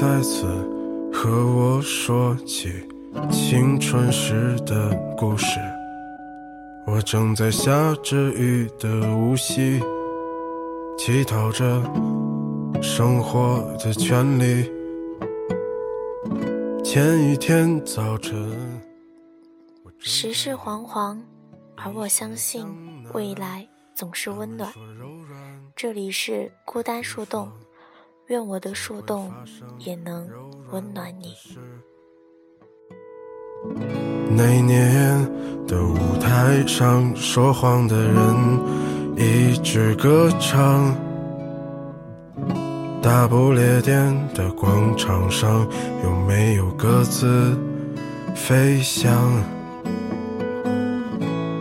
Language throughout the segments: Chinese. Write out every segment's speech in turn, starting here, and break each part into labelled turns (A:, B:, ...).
A: 再次和我说起青春时的故事。我正在下着雨的无锡，乞讨着生活的权利。前一天早晨，
B: 世事惶惶，而我相信未来总是温暖。这里是孤单树洞，愿我的树洞也能温暖你。
A: 那年的舞台上，说谎的人一直歌唱；大不列颠的广场上，有没有鸽子飞翔？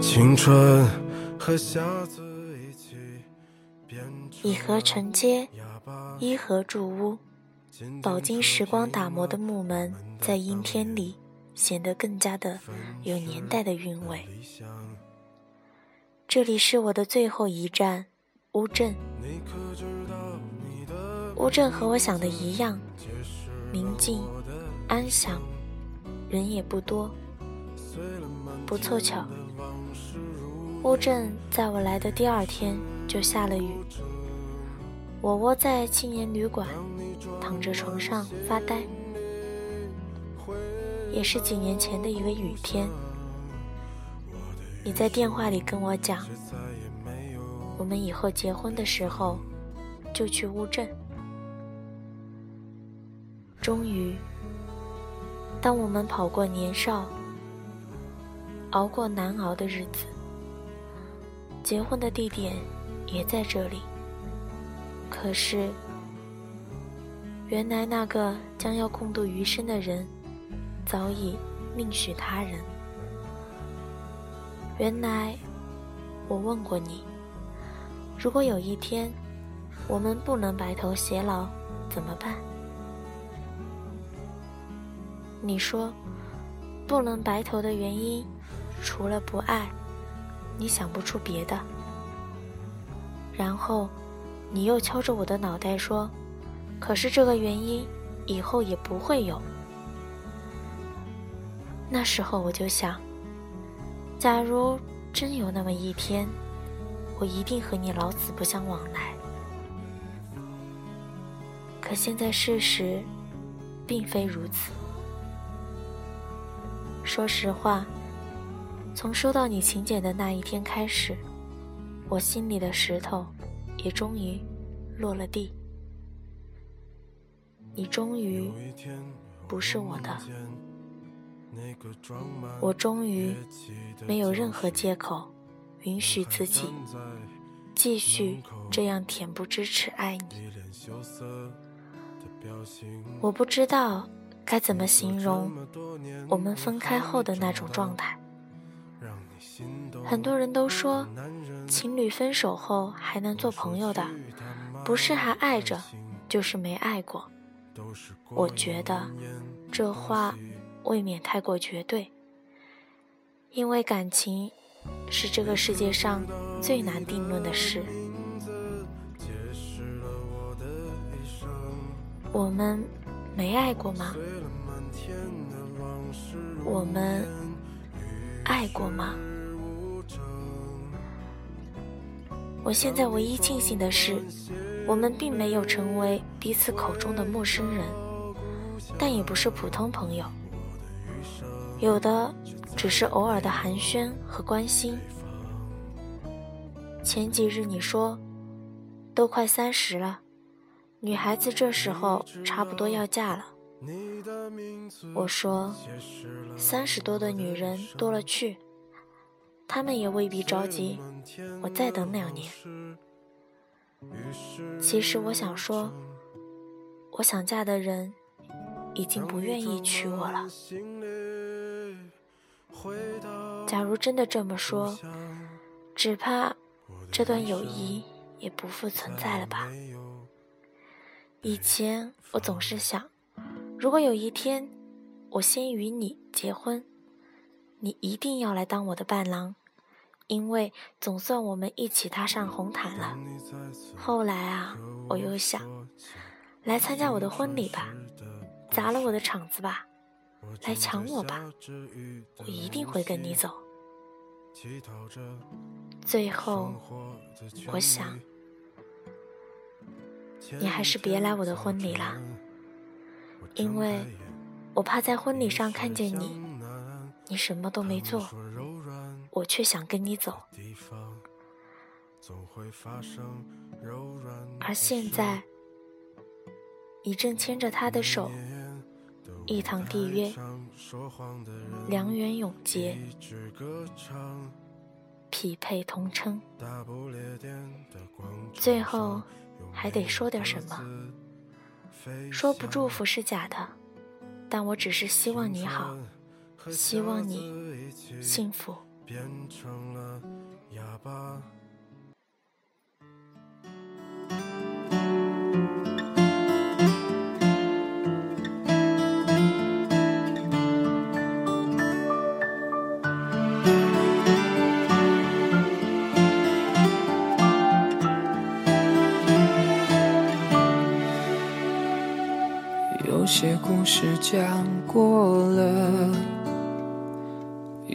A: 青春和瞎子一起编织
B: 一河承接，伊河住屋，饱经时光打磨的木门，在阴天里显得更加的有年代的韵味。这里是我的最后一站，乌镇。乌镇和我想的一样，宁静、安详，人也不多。不凑巧，乌镇在我来的第二天就下了雨。我窝在青年旅馆，躺着床上发呆。也是几年前的一个雨天，你在电话里跟我讲，我们以后结婚的时候就去乌镇。终于，当我们跑过年少，熬过难熬的日子，结婚的地点也在这里。可是，原来那个将要共度余生的人。早已另许他人。原来，我问过你，如果有一天我们不能白头偕老，怎么办？你说，不能白头的原因，除了不爱，你想不出别的。然后，你又敲着我的脑袋说：“可是这个原因，以后也不会有。”那时候我就想，假如真有那么一天，我一定和你老死不相往来。可现在事实并非如此。说实话，从收到你请柬的那一天开始，我心里的石头也终于落了地。你终于不是我的。我终于没有任何借口允许自己继续这样恬不知耻爱你。我不知道该怎么形容我们分开后的那种状态。很多人都说，情侣分手后还能做朋友的，不是还爱着，就是没爱过。我觉得这话。未免太过绝对，因为感情是这个世界上最难定论的事。我们没爱过吗？我们爱过吗？我现在唯一庆幸的是，我们并没有成为彼此口中的陌生人，但也不是普通朋友。有的只是偶尔的寒暄和关心。前几日你说，都快三十了，女孩子这时候差不多要嫁了。我说，三十多的女人多了去，他们也未必着急，我再等两年。其实我想说，我想嫁的人已经不愿意娶我了。假如真的这么说，只怕这段友谊也不复存在了吧。以前我总是想，如果有一天我先与你结婚，你一定要来当我的伴郎，因为总算我们一起踏上红毯了。后来啊，我又想，来参加我的婚礼吧，砸了我的场子吧，来抢我吧，我一定会跟你走。最后，我想，你还是别来我的婚礼了，因为我怕在婚礼上看见你，你什么都没做，我却想跟你走。而现在，你正牵着他的手，一堂缔约，良缘永结，匹配同称。最后还得说点什么？说不祝福是假的，但我只是希望你好，希望你幸福。变成了哑巴。
C: 有些故事讲过了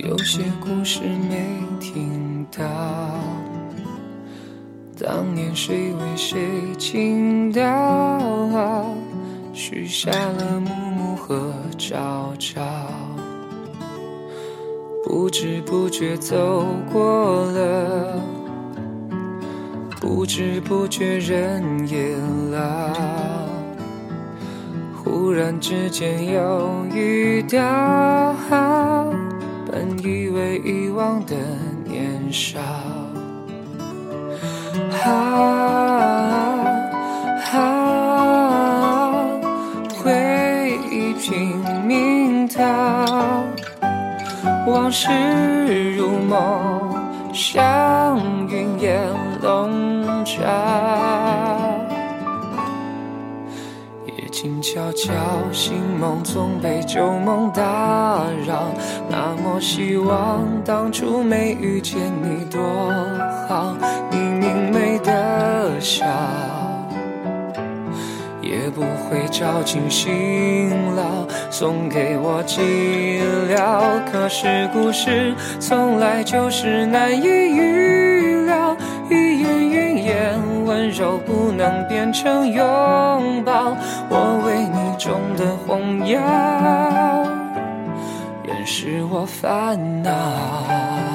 C: 有些故事没听到。当年谁为谁倾倒，许下了暮暮和朝朝，不知不觉走过了，不知不觉人也老。忽然之间又遇到，本以为遗忘的年少，啊啊，回忆拼命逃，往事如梦，像云烟悄悄，醒梦总被旧梦打扰。那么希望当初没遇见你多好，你明媚的笑，也不会照进心牢，送给我寂寥。可是故事从来就是难以预料，温柔不能变成拥抱，我为你种的红药，掩饰我烦恼。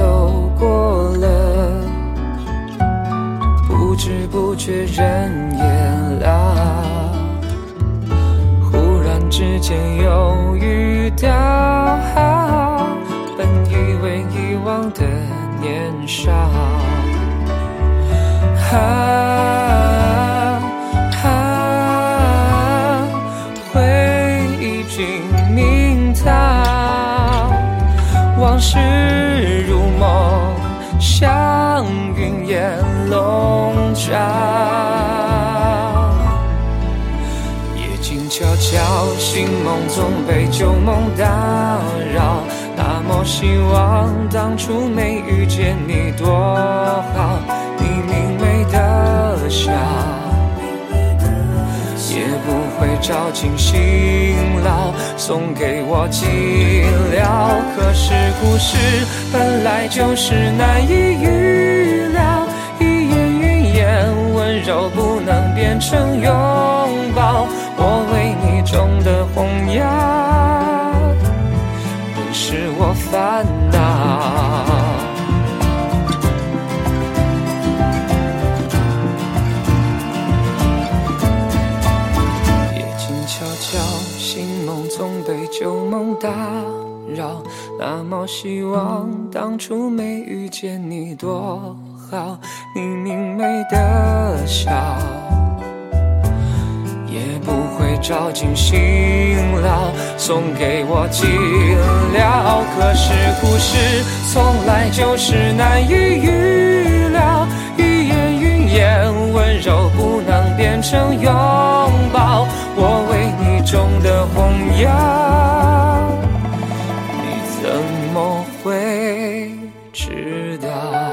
C: 走过了，不知不觉人也老，忽然之间又遇到，本以为遗忘的年少。啊醒梦总被旧梦打扰，那么希望当初没遇见你多好。你明媚的笑，也不会照进心牢，送给我寂寥。可是故事本来就是难以预成拥抱。我为你种的红药，你是我烦恼。夜静悄悄，新梦总被旧梦打扰。那么希望当初没遇见你多好，你明媚的笑。照进心牢，送给我寂寥。可是故事从来就是难以预料，语言云烟温柔不能变成拥抱，我为你种的红药，你怎么会知道？